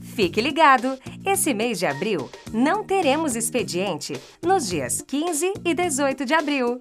Fique ligado! Esse mês de abril não teremos expediente nos dias 15 e 18 de abril.